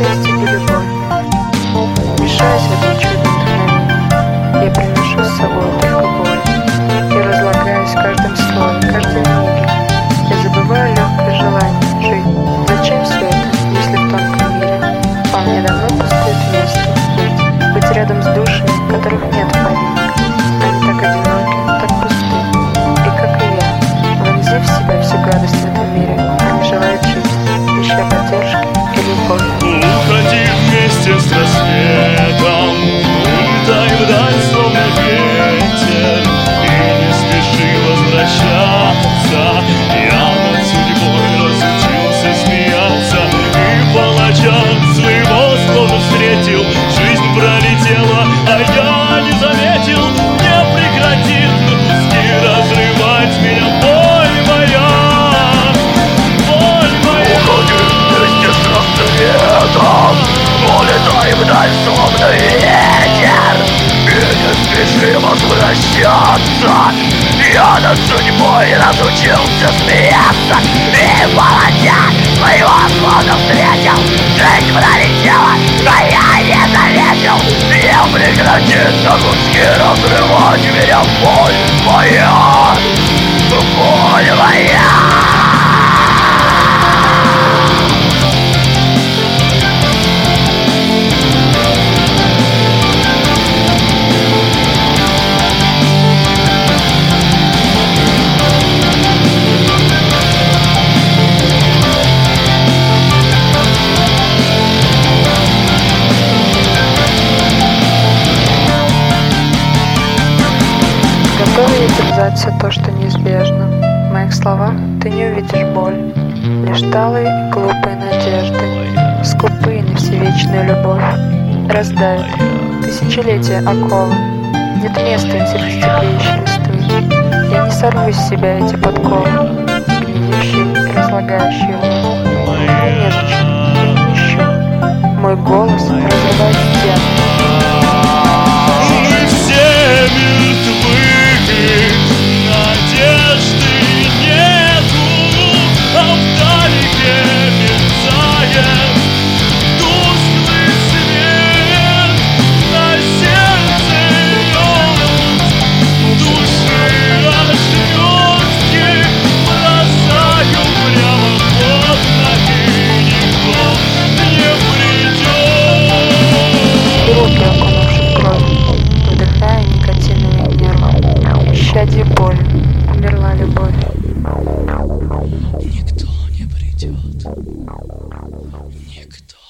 счастье далеко Мешаясь в этом чудном Я приношу с собой только боль. И разлагаюсь каждым словом, каждой миге Я забываю легкое желание жить. Зачем все это, если в тонком мире? А Вполне давно пустует место быть, быть рядом с душами, которых нет в помине Они так одиноки, так пусты. И как и я, вонзив в себя всю гадость в этом мире. Они желают жить, ища поддержки и любовь тотчас рассветом Улетай вдаль, словно ветер И не спеши возвращаться Я над судьбой разучился смеяться И палача своего сердце Я над судьбой разучился смеяться! И молодя своего словно встретил! Жизнь пролетела, но я не заметил! Не прекратится мужский разрывать меня боль моя Готова я терзать все то, что неизбежно. В моих словах ты не увидишь боль, Лишь талые и глупые надежды, Скупые на всевечную любовь. Раздают тысячелетия оковы, Нет места среди теплеющей листвы. Я не сорву из себя эти подковы, Гниющие и разлагающие луну. Никто.